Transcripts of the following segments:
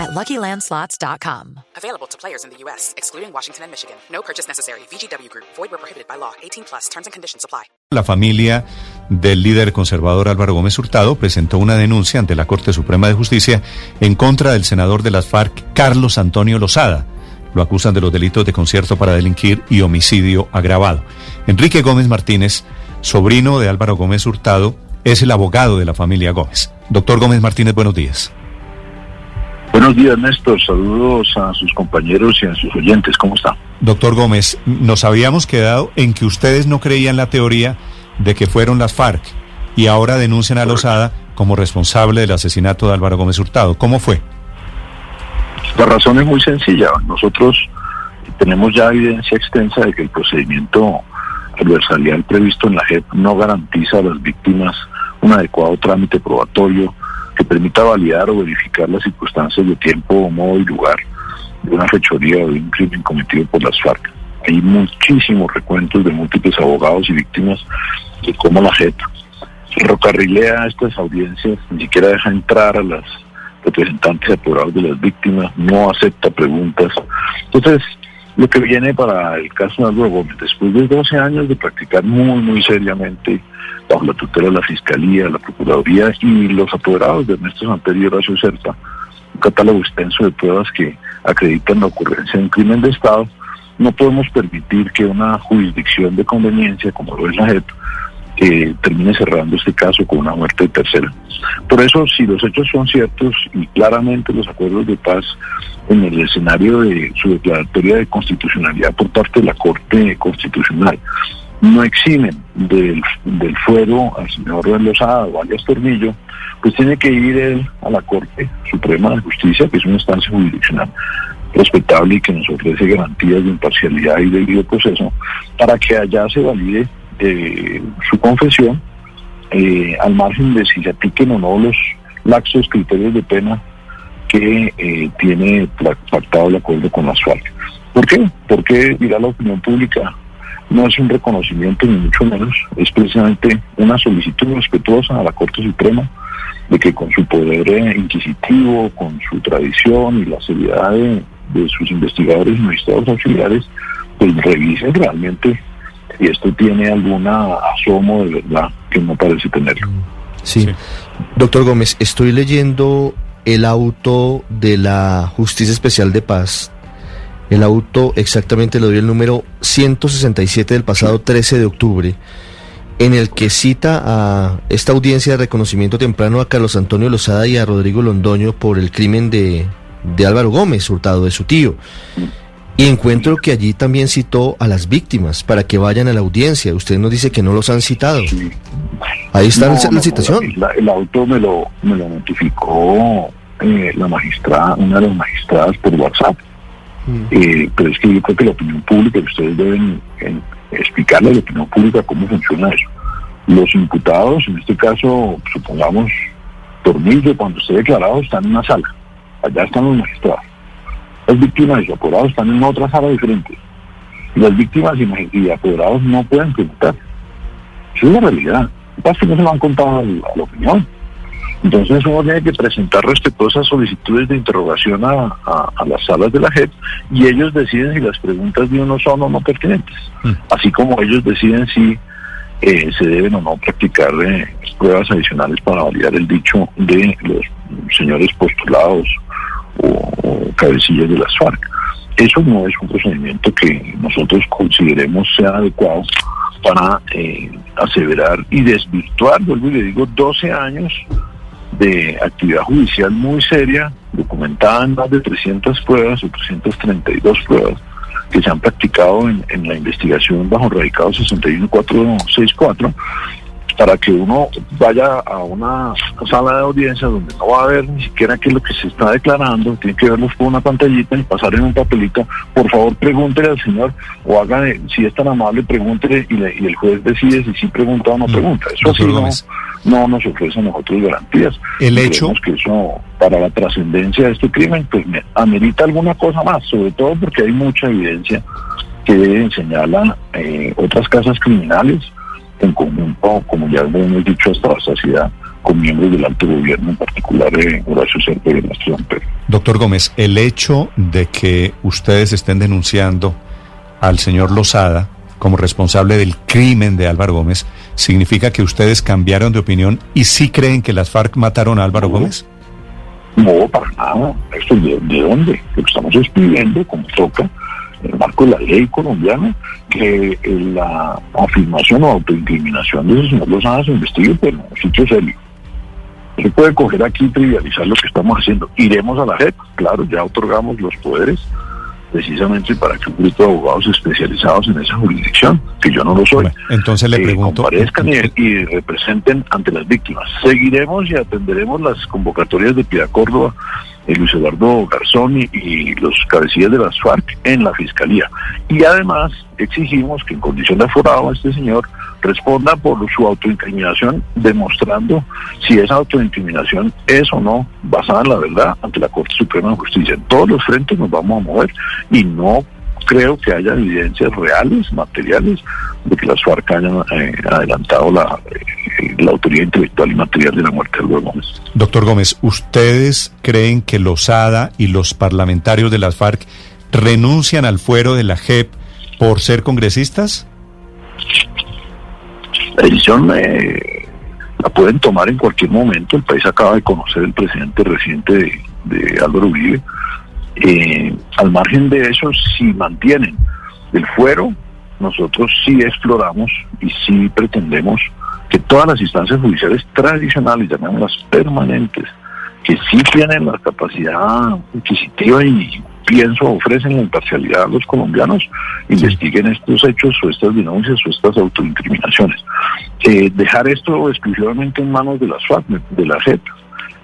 at LuckyLandSlots.com. Available to players in the U.S., excluding Washington and Michigan. No purchase necessary. VGW Group. Void where prohibited by law. 18 plus. Terms and conditions apply. La familia del líder conservador Álvaro Gómez Hurtado presentó una denuncia ante la Corte Suprema de Justicia en contra del senador de las FARC, Carlos Antonio Lozada. Lo acusan de los delitos de concierto para delinquir y homicidio agravado. Enrique Gómez Martínez, sobrino de Álvaro Gómez Hurtado, es el abogado de la familia Gómez. Doctor Gómez Martínez, buenos días. Buenos días, Néstor. Saludos a sus compañeros y a sus oyentes. ¿Cómo está? Doctor Gómez, nos habíamos quedado en que ustedes no creían la teoría de que fueron las FARC y ahora denuncian a Lozada como responsable del asesinato de Álvaro Gómez Hurtado. ¿Cómo fue? La razón es muy sencilla. Nosotros tenemos ya evidencia extensa de que el procedimiento adversarial previsto en la JEP no garantiza a las víctimas un adecuado trámite probatorio permita validar o verificar las circunstancias de tiempo, modo y lugar de una fechoría o de un crimen cometido por las FARC. Hay muchísimos recuentos de múltiples abogados y víctimas de cómo la JEP ferrocarrilea estas audiencias, ni siquiera deja entrar a las representantes apoderados de las víctimas, no acepta preguntas. Entonces, lo que viene para el caso de Álvaro Gómez, después de 12 años de practicar muy, muy seriamente bajo la tutela de la Fiscalía, la Procuraduría y los apoderados de Ernesto Santerio y Horacio Certa, un catálogo extenso de pruebas que acreditan la ocurrencia de un crimen de Estado, no podemos permitir que una jurisdicción de conveniencia, como lo es la JEP, termine cerrando este caso con una muerte de tercera. Por eso, si los hechos son ciertos y claramente los acuerdos de paz en el escenario de su declaratoria de constitucionalidad por parte de la Corte Constitucional no eximen del, del fuero al señor Lozada o alias Tornillo, pues tiene que ir él a la Corte Suprema de Justicia, que es una instancia jurisdiccional respetable y que nos ofrece garantías de imparcialidad y debido proceso, para que allá se valide eh, su confesión, eh, al margen de si se apliquen o no los laxos criterios de pena que eh, tiene pactado el acuerdo con las FARC. ¿Por qué? Porque dirá la opinión pública, no es un reconocimiento ni mucho menos, es precisamente una solicitud respetuosa a la Corte Suprema de que con su poder inquisitivo, con su tradición y la seriedad de, de sus investigadores y magistrados auxiliares, pues revisen realmente si esto tiene alguna asomo de verdad que no parece tenerlo. Sí. sí. Doctor Gómez, estoy leyendo el auto de la Justicia Especial de Paz. El auto, exactamente le doy el número 167 del pasado 13 de octubre, en el que cita a esta audiencia de reconocimiento temprano a Carlos Antonio Lozada y a Rodrigo Londoño por el crimen de, de Álvaro Gómez, hurtado de su tío. Y encuentro que allí también citó a las víctimas para que vayan a la audiencia. Usted nos dice que no los han citado. Sí. Ahí está No, la, no, citación. la- el auto me lo, me lo notificó eh, la magistrada, una de las magistradas por WhatsApp. Eh, pero es que yo creo que la opinión pública, ustedes deben eh, explicarle a la opinión pública cómo funciona eso. Los imputados, en este caso, supongamos, Tornillo, cuando esté declarado, están en una sala. Allá están los magistrados. Las víctimas y apoderados están en otra sala diferente. Las víctimas y, apoderados no pueden preguntar. Esa es la realidad. Lo que pasa es que no se lo han contado a la opinión. Entonces uno tiene que presentar respetuosas solicitudes de interrogación a, a- a las salas de la JEP y ellos deciden si las preguntas de uno son o no pertinentes. Mm. Así como ellos deciden si eh, se deben o no practicar eh, pruebas adicionales para validar el dicho de los señores postulados o, o cabecillas de las FARC. Eso no es un procedimiento que nosotros consideremos sea adecuado para eh, aseverar y desvirtuar, vuelvo y le digo, 12 años de actividad judicial muy seria, documentada en más de 300 pruebas o 332 pruebas que se han practicado en, en la investigación bajo radicado 61464 para que uno vaya a una sala de audiencia donde no va a ver ni siquiera qué es lo que se está declarando, tiene que verlos por una pantallita y pasar en un papelito, por favor pregúntele al señor o haga, si es tan amable, pregúntele y, y el juez decide si sí pregunta o no mm. pregunta. Eso sí no, no, nos ofrece a nosotros garantías. El hecho... que eso, para la trascendencia de este crimen, pues me amerita alguna cosa más, sobre todo porque hay mucha evidencia que señala eh, otras casas criminales en conjunto, como ya hemos dicho hasta la saciedad, con miembros del alto gobierno, en particular de Horacio Serpa y Ernesto Doctor Gómez, el hecho de que ustedes estén denunciando al señor Lozada como responsable del crimen de Álvaro Gómez, ¿significa que ustedes cambiaron de opinión y sí creen que las FARC mataron a Álvaro Gómez? No, para nada. ¿Esto de, de dónde? Lo estamos escribiendo, como toca, en el marco de la ley colombiana, que la afirmación o autoincriminación de ese señor Lozada se investigue, pero en un sitio serio. Se puede coger aquí y trivializar lo que estamos haciendo. Iremos a la JEP, claro, ya otorgamos los poderes precisamente para que un grupo de abogados especializados en esa jurisdicción, que yo no lo soy, entonces le pregunto, comparezcan y, representen ante las víctimas. Seguiremos y atenderemos las convocatorias de Piedad Córdoba Luis Eduardo Garzón y, los cabecillas de las FARC en la Fiscalía. Y además exigimos que en condición de aforado este señor responda por su autoincriminación, demostrando si esa autoincriminación es o no basada en la verdad ante la Corte Suprema de Justicia. En todos los frentes nos vamos a mover y no creo que haya evidencias reales, materiales, de que las FARC hayan eh, adelantado la, eh, la autoridad intelectual y material de la muerte de Álvaro Gómez. Doctor Gómez, ¿ustedes creen que Lozada y los parlamentarios de las FARC renuncian al fuero de la JEP por ser congresistas? La decisión eh, la pueden tomar en cualquier momento. El país acaba de conocer el presidente reciente de, de Álvaro Uribe eh, al margen de eso, si mantienen el fuero, nosotros sí exploramos y sí pretendemos que todas las instancias judiciales tradicionales, llamémoslas permanentes, que sí tienen la capacidad inquisitiva y pienso ofrecen la imparcialidad a los colombianos, investiguen estos hechos o estas denuncias o estas autoincriminaciones. Eh, dejar esto exclusivamente en manos de las FARC, de la JEP,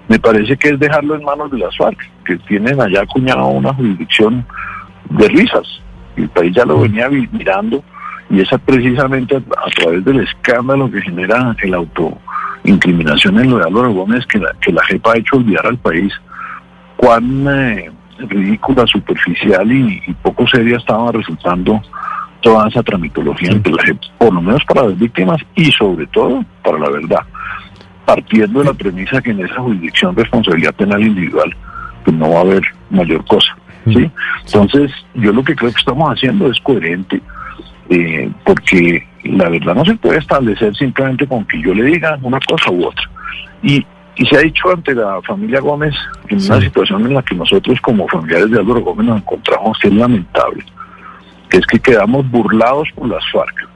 me parece que es dejarlo en manos de las FARC, que tienen allá acuñado una jurisdicción de risas. El país ya lo mm. venía mirando y esa precisamente a, través del escándalo que genera el autoincriminación en lo de Álvaro Gómez, que la, que la JEP ha hecho olvidar al país cuán eh, ridícula, superficial y, poco seria estaba resultando toda esa tramitología entre la JEP, por lo menos para las víctimas y sobre todo para la verdad partiendo de la premisa que en esa jurisdicción responsabilidad penal individual pues no va a haber mayor cosa. ¿sí? Entonces, yo lo que creo que estamos haciendo es coherente, eh, porque la verdad no se puede establecer simplemente con que yo le diga una cosa u otra. Y, y se ha dicho ante la familia Gómez, en una situación en la que nosotros como familiares de Álvaro Gómez nos encontramos, que es lamentable, que es que quedamos burlados por las FARC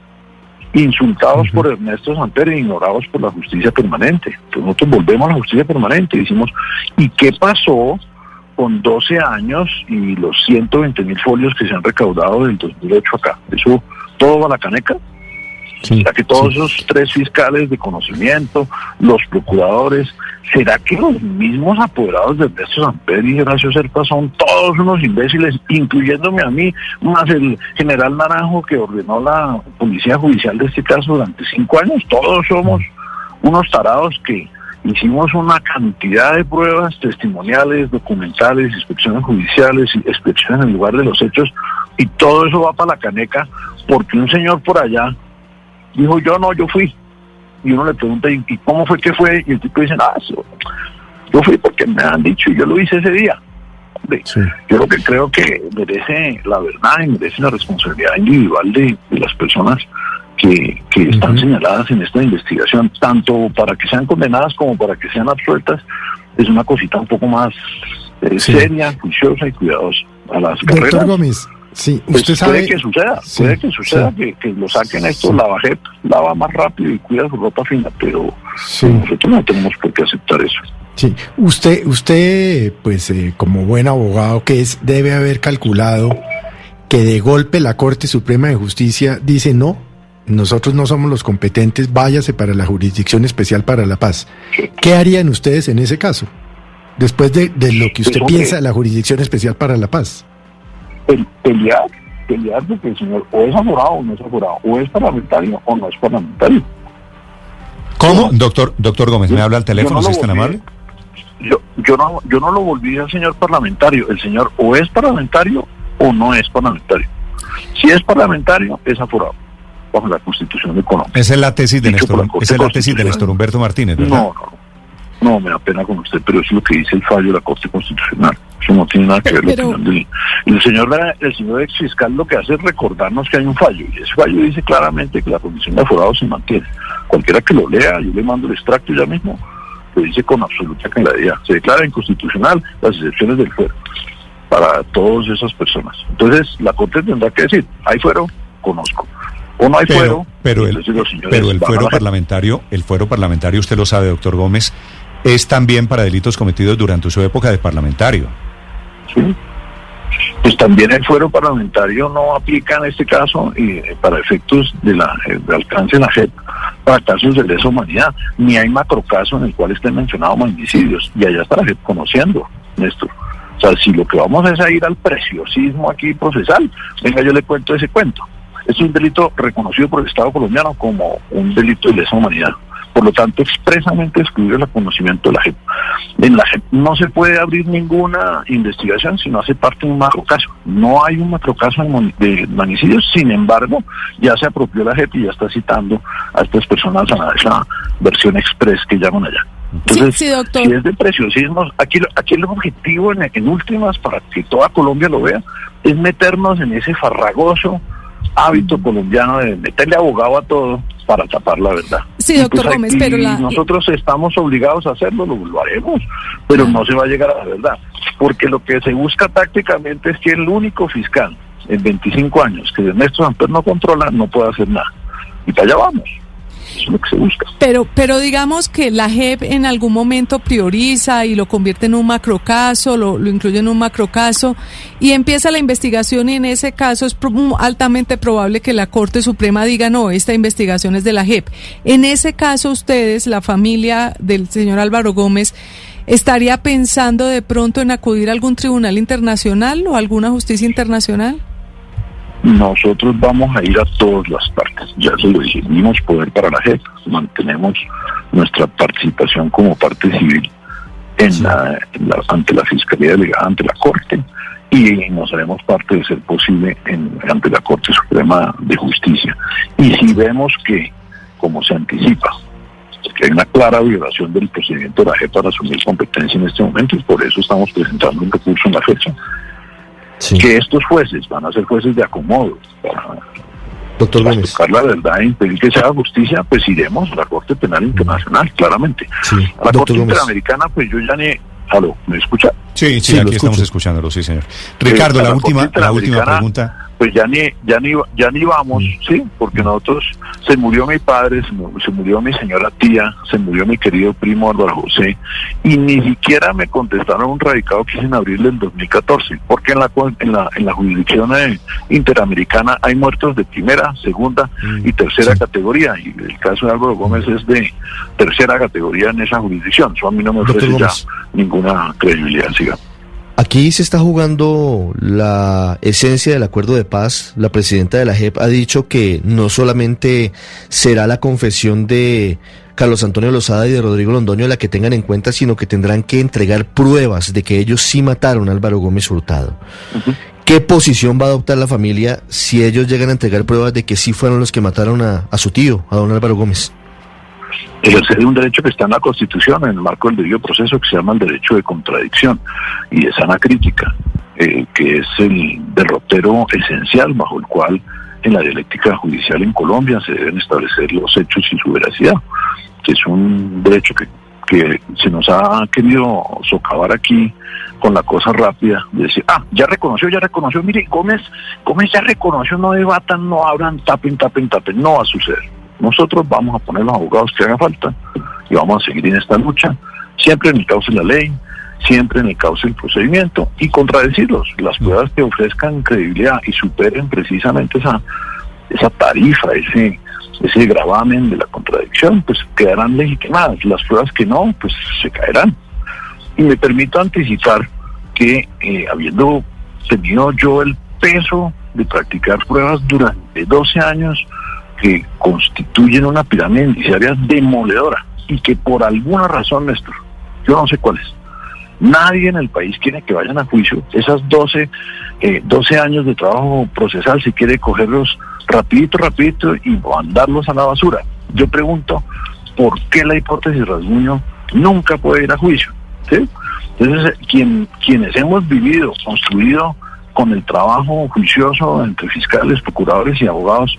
insultados por Ernesto Samper e ignorados por la justicia permanente. Entonces nosotros volvemos a la justicia permanente y decimos, ¿y qué pasó con 12 años y los 120 mil folios que se han recaudado del 2008 acá? ¿Eso todo va a la caneca? ¿Será que todos esos tres fiscales de conocimiento, los procuradores, será que los mismos apoderados de Ernesto Samper y Horacio Serpa son todos unos imbéciles, incluyéndome a mí, más el general Naranjo que ordenó la policía judicial de este caso durante cinco años? Todos somos unos tarados que hicimos una cantidad de pruebas testimoniales, documentales, inspecciones judiciales, inspecciones en el lugar de los hechos, y todo eso va para la caneca porque un señor por allá Dijo, yo no, yo fui. Y uno le pregunta, ¿y cómo fue que fue? Y el tipo dice, ah, yo fui porque me han dicho y yo lo hice ese día. Yo lo que creo que merece la verdad y merece la responsabilidad individual de, las personas que, que están señaladas en esta investigación, tanto para que sean condenadas como para que sean absueltas, es una cosita un poco más eh, seria, juiciosa y cuidadosa. A las carreras, Sí, pues usted sabe. Puede que suceda, puede que suceda que, lo saquen esto, la bajeta, lava más rápido y cuida su ropa fina, pero nosotros no tenemos por qué aceptar eso. Sí, usted, usted, pues eh, como buen abogado que es, debe haber calculado que de golpe la Corte Suprema de Justicia dice no, nosotros no somos los competentes, váyase para la Jurisdicción Especial para la Paz. ¿Qué harían ustedes en ese caso? Después de, de lo que usted Pues, piensa de la Jurisdicción Especial para la Paz. Pe- pelear, pelear porque el señor o es aforado o no es aforado, o es parlamentario o no es parlamentario. ¿Cómo? Doctor, doctor Gómez, ¿me yo- habla al teléfono no si es tan amable? Yo, yo no yo no lo volví al señor parlamentario. El señor o es parlamentario o no es parlamentario. Si es parlamentario, es aforado bajo la Constitución de Colombia. Esa es la tesis de Néstor, esa es la tesis de. Néstor Humberto Martínez, ¿verdad? No, no. No, me da pena con usted, pero eso es lo que dice el fallo de la Corte Constitucional. Eso no tiene nada que ver Pero- la opinión del... El señor, el señor ex fiscal lo que hace es recordarnos que hay un fallo. Y ese fallo dice claramente que la condición de aforado se mantiene. Cualquiera que lo lea, yo le mando el extracto ya mismo, lo dice con absoluta claridad. Se declara inconstitucional las excepciones del fuero para todas esas personas. Entonces, la Corte tendrá que decir, hay fuero, conozco. O no hay Pero, fuero, pero, el, pero el fuero la- parlamentario, el fuero parlamentario, usted lo sabe, doctor Gómez, es también para delitos cometidos durante su época de parlamentario. Pues también el fuero parlamentario no aplica en este caso y eh, para efectos de la eh, alcance de la JEP para casos de lesa humanidad, ni hay macrocaso en el cual estén mencionados magnicidios y allá está la JEP conociendo, Néstor. O sea, si lo que vamos es a ir al preciosismo aquí procesal, venga, yo le cuento ese cuento. Es un delito reconocido por el Estado colombiano como un delito de lesa humanidad. Por lo tanto, expresamente excluye el conocimiento de la JEP. En la JEP no se puede abrir ninguna investigación si no hace parte de un macrocaso. No hay un macrocaso de magnicidios, sin embargo, ya se apropió la JEP y ya está citando a estas personas a esa versión express que llaman allá. Entonces, sí, doctor. si es de preciosismos, aquí, aquí el objetivo en, en últimas, para que toda Colombia lo vea, es meternos en ese farragoso hábito colombiano de meterle abogado a todo para tapar la verdad. Sí, Y doctor Gómez, pero la- nosotros estamos obligados a hacerlo, lo, lo haremos, pero no se va a llegar a la verdad, porque lo que se busca tácticamente es que el único fiscal en 25 años que Ernesto Samper no controla no pueda hacer nada. Y para allá vamos. Pero, pero digamos que la JEP en algún momento prioriza y lo convierte en un macrocaso, lo, lo incluye en un macrocaso y empieza la investigación y en ese caso es altamente probable que la Corte Suprema diga no, esta investigación es de la JEP. En ese caso ustedes, la familia del señor Álvaro Gómez, ¿estaría pensando de pronto en acudir a algún tribunal internacional o alguna justicia internacional? Nosotros vamos a ir a todas las partes. Ya se lo dijimos, poder para la JEP. Mantenemos nuestra participación como parte civil en la, en la- ante la Fiscalía Delegada, ante la Corte, y nos haremos parte de ser posible en, ante la Corte Suprema de Justicia. Y si vemos que, como se anticipa, que hay una clara violación del procedimiento de la JEP para asumir competencia en este momento, y por eso estamos presentando un recurso en la fecha, Sí. que estos jueces van a ser jueces de acomodo para, Doctor para tocar la verdad e impedir que se haga justicia, pues iremos a la Corte Penal Internacional, claramente. Sí. A la Doctor Corte Gómez. Interamericana, pues yo ya ni... Aló, ¿me escucha? Sí, sí, Sí, aquí estamos escuchándolo, sí, señor. Ricardo, a la la última, la última pregunta. Pues ya ni, ya ni, ya ni vamos, ¿sí? Porque nosotros, se murió mi padre, se, mu- se murió mi señora tía, se murió mi querido primo Álvaro José, y ni siquiera me contestaron un radicado que hice en abril del 2014, porque en la, en la, en la jurisdicción eh, interamericana hay muertos de primera, segunda y tercera categoría, y el caso de Álvaro Gómez es de tercera categoría en esa jurisdicción, eso a mí no me ofrece ya ninguna credibilidad, siga. Aquí se está jugando la esencia del acuerdo de paz. La presidenta de la JEP ha dicho que no solamente será la confesión de Carlos Antonio Lozada y de Rodrigo Londoño la que tengan en cuenta, sino que tendrán que entregar pruebas de que ellos sí mataron a Álvaro Gómez Hurtado. ¿Qué posición va a adoptar la familia si ellos llegan a entregar pruebas de que sí fueron los que mataron a, a su tío, a don Álvaro Gómez? Ejercer un derecho que está en la Constitución, en el marco del debido proceso, que se llama el derecho de contradicción y de sana crítica, eh, que es el derrotero esencial bajo el cual en la dialéctica judicial en Colombia se deben establecer los hechos y su veracidad, que es un derecho que, que se nos ha querido socavar aquí con la cosa rápida de decir, ah, ya reconoció, ya reconoció, mire, Gómez, Gómez ya reconoció, no debatan, no abran, tapen, tapen, tapen, no va a suceder. Nosotros vamos a poner los abogados que haga falta y vamos a seguir en esta lucha, siempre en el cauce de la ley, siempre en el cauce del procedimiento y contradecirlos. Las pruebas que ofrezcan credibilidad y superen precisamente esa, esa tarifa, ese ese gravamen de la contradicción, pues quedarán legitimadas. Las pruebas que no, pues se caerán. Y me permito anticipar que eh, habiendo tenido yo el peso de practicar pruebas durante 12 años que constituyen una pirámide indiciaria demoledora y que por alguna razón, Néstor, yo no sé cuál es, nadie en el país quiere que vayan a juicio. Esas 12, eh, 12 años de trabajo procesal se quiere cogerlos rapidito, rapidito y mandarlos a la basura. Yo pregunto, ¿por qué la hipótesis Rasguño nunca puede ir a juicio? Entonces, quien, quienes hemos vivido, construido con el trabajo juicioso entre fiscales, procuradores y abogados,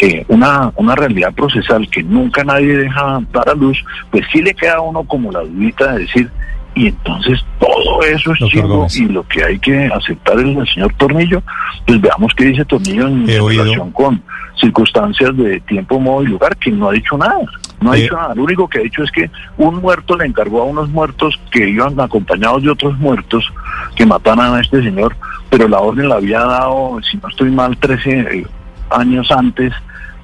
eh, una, una realidad procesal que nunca nadie deja dar a luz, pues sí le queda a uno como la dudita de decir, y entonces todo eso es chivo y lo que hay que aceptar es el señor Tornillo, pues veamos qué dice Tornillo en relación con circunstancias de tiempo, modo y lugar, que no ha dicho nada. No ha dicho nada. Lo único que ha dicho es que un muerto le encargó a unos muertos que iban acompañados de otros muertos que mataran a este señor, pero la orden la había dado, si no estoy mal, 13 años antes,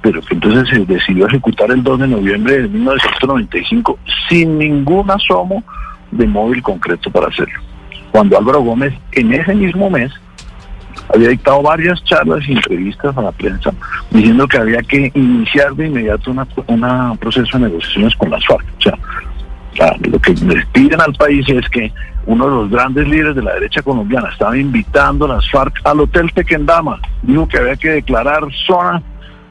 pero que entonces se decidió ejecutar el 2 de noviembre de 1995 sin ningún asomo de móvil concreto para hacerlo. Cuando Álvaro Gómez en ese mismo mes había dictado varias charlas y entrevistas a la prensa diciendo que había que iniciar de inmediato un proceso de negociaciones con las FARC. O sea, lo que les piden al país es que uno de los grandes líderes de la derecha colombiana estaba invitando a las FARC al Hotel Tequendama. Dijo que había que declarar zona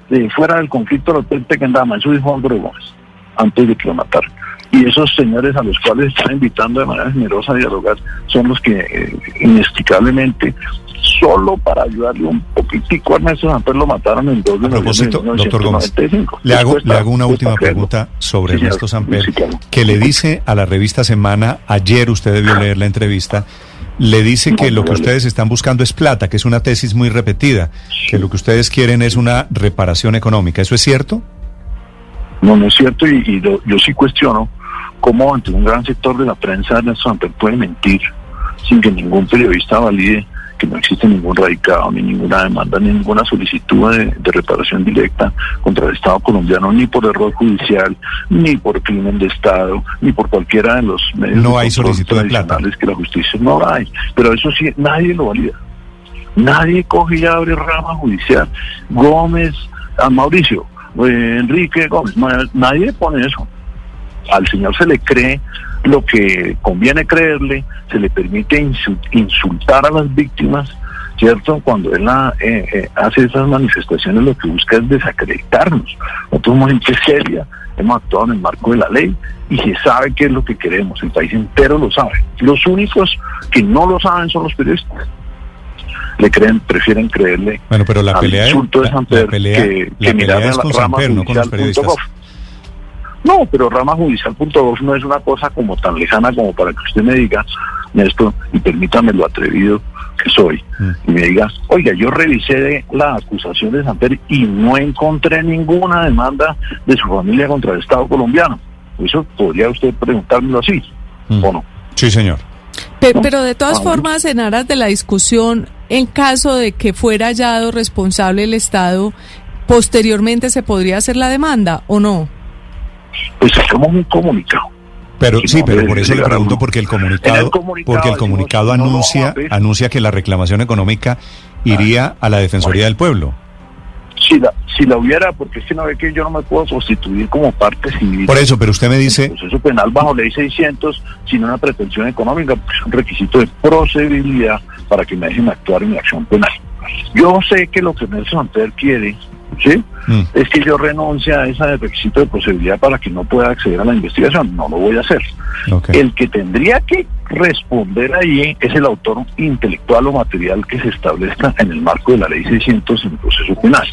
de fuera del conflicto del Hotel Tequendama. Eso dijo Álvaro Gómez antes de que lo mataran y esos señores a los cuales están invitando de manera generosa a dialogar son los que eh, inexplicablemente solo para ayudarle un poquitico a Ernesto Samper lo mataron en 2 de A propósito, doctor Gómez, le hago, le hago una última pregunta sobre Ernesto Samper, que le dice a la revista Semana, ayer usted debió leer la entrevista, le dice que lo que ustedes están buscando es plata, que es una tesis muy repetida, que lo que ustedes quieren es una reparación económica. ¿Eso es cierto? No, no es cierto y, yo sí cuestiono cómo ante un gran sector de la prensa Ernesto Samper puede mentir sin que ningún periodista valide que no existe ningún radicado, ni ninguna demanda, ni ninguna solicitud de, reparación directa contra el Estado colombiano, ni por error judicial, ni por crimen de Estado, ni por cualquiera de los medios no hay solicitud tradicionales que la justicia no hay. Pero eso sí, nadie lo valida. Nadie coge y abre rama judicial. Gómez, a Mauricio, eh, Enrique Gómez, nadie pone eso al señor se le cree lo que conviene creerle, se le permite insultar a las víctimas, ¿cierto? Cuando él eh, eh, hace esas manifestaciones lo que busca es desacreditarnos. Nosotros somos gente seria, hemos actuado en el marco de la ley y se sabe qué es lo que queremos, el país entero lo sabe. Los únicos que no lo saben son los periodistas. Le creen, prefieren creerle bueno, pero la pelea, insulto de San Pedro que, que mirar es con no con los periodistas. No, pero rama judicial.gov no es una cosa como tan lejana como para que usted me diga, Néstor, y permítame lo atrevido que soy, mm. y me diga, oiga, yo revisé la acusación de Santer y no encontré ninguna demanda de su familia contra el Estado colombiano. Eso podría usted preguntármelo así, mm. ¿o no? Sí, señor. Pero, de todas ah, formas, en aras de la discusión, en caso de que fuera hallado responsable el Estado, posteriormente se podría hacer la demanda, ¿o no? Pues hacemos un comunicado. Pero sí, pero por eso le pregunto porque el comunicado, porque el comunicado anuncia anuncia que la reclamación económica iría a la defensoría del pueblo. Si la, si la hubiera, porque es que no ve que yo no me puedo constituir como parte civil. Por eso, pero usted me dice... El proceso penal bajo ley 600, sin una pretensión económica, pues es un requisito de procedibilidad para que me dejen actuar en mi acción penal. Yo sé que lo que Nelson Santer quiere ¿sí? Mm. Es que yo renuncie a ese requisito de posibilidad para que no pueda acceder a la investigación. No lo voy a hacer. El que tendría que responder ahí es el autor intelectual o material que se establezca en el marco de la ley 600 en el proceso penal.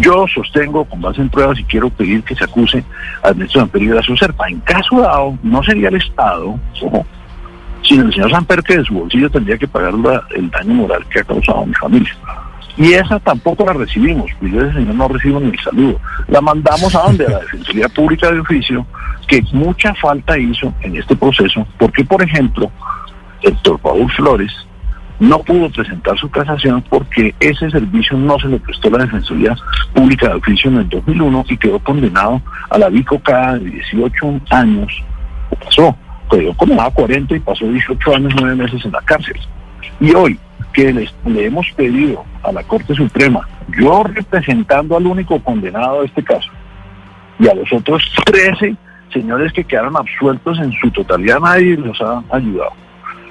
Yo sostengo, con base en pruebas, y quiero pedir que se acuse a Ernesto Samper y su Serpa. En caso dado, no sería el Estado, ojo, sino el señor Samper que de su bolsillo tendría que pagar el daño moral que ha causado a mi familia. Y esa tampoco la recibimos, pues yo ese señor no recibo ni el saludo. La mandamos a donde, a la Defensoría Pública de Oficio, que mucha falta hizo en este proceso, porque por ejemplo, Héctor Paul Flores no pudo presentar su casación porque ese servicio no se le prestó a la Defensoría Pública de Oficio en el 2001 y quedó condenado a la bicocada de 18 años, pasó, quedó condenado a 40 y pasó 18 años, 9 meses en la cárcel. Y hoy que les, le hemos pedido a la Corte Suprema, yo representando al único condenado de este caso, y a los otros 13 señores que quedaron absueltos en su totalidad, nadie los ha ayudado.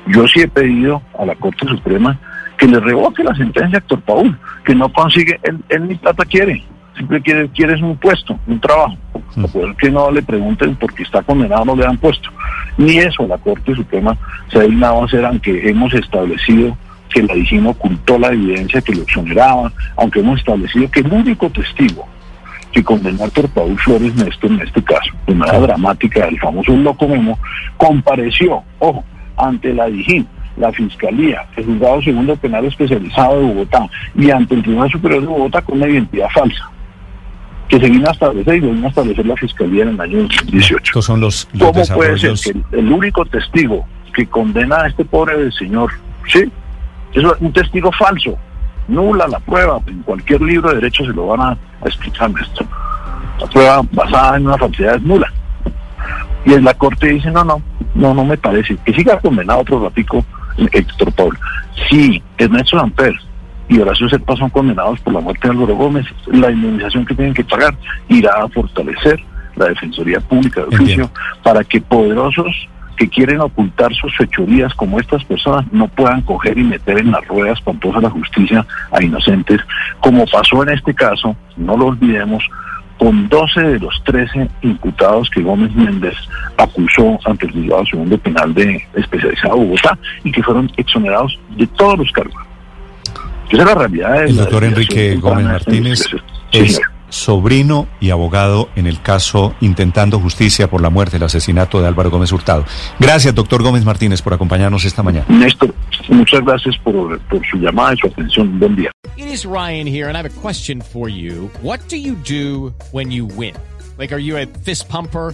Yo sí he pedido a la Corte Suprema que le revoque la sentencia a Héctor Paul, que no consigue, él, él ni plata quiere, siempre quiere, quiere un puesto, un trabajo, para poder que no le pregunten por qué está condenado no le dan puesto. Ni eso la Corte Suprema se ha dignado a hacer, aunque hemos establecido que la DIGIN ocultó la evidencia que lo exoneraba, aunque hemos establecido que el único testigo que condenó a Héctor Paul Flores Néstor en este caso, de manera dramática, el famoso loco Memo, compareció, ojo, ante la DIGIN, la Fiscalía, el Juzgado Segundo Penal Especializado de Bogotá y ante el Tribunal Superior de Bogotá con una identidad falsa que se vino a establecer y lo vino a establecer la Fiscalía en el año 2018. Estos son los, los ¿Cómo puede ser que el, el único testigo que condena a este pobre señor, sí, es un testigo falso, nula la prueba, en cualquier libro de derecho se lo van a, a explicar esto. La prueba basada en una falsedad es nula. Y en la corte dice, no, no, no, no me parece. Que siga condenado otro ratico Héctor Paul. Sí, Ernesto Samper y Horacio Serpa son condenados por la muerte de Álvaro Gómez. La indemnización que tienen que pagar irá a fortalecer la Defensoría Pública de Oficio Entiendo. para que poderosos que quieren ocultar sus fechorías como estas personas no puedan coger y meter en las ruedas espantosas la justicia a inocentes, como pasó en este caso, no lo olvidemos, con 12 de los 13 imputados que Gómez Méndez acusó ante el juzgado segundo penal de especializado de Bogotá y que fueron exonerados de todos los cargos. Esa es la realidad. de El la doctor Enrique Gómez Martínez es. Sobrino y abogado en el caso Intentando Justicia por la muerte, el asesinato de Álvaro Gómez Hurtado. Gracias, doctor Gómez Martínez, por acompañarnos esta mañana. Néstor, muchas gracias por, por su llamada y su atención. Buen día. It is Ryan here, and I have a question for you. What do you do when you win? Like, are you a fist pumper?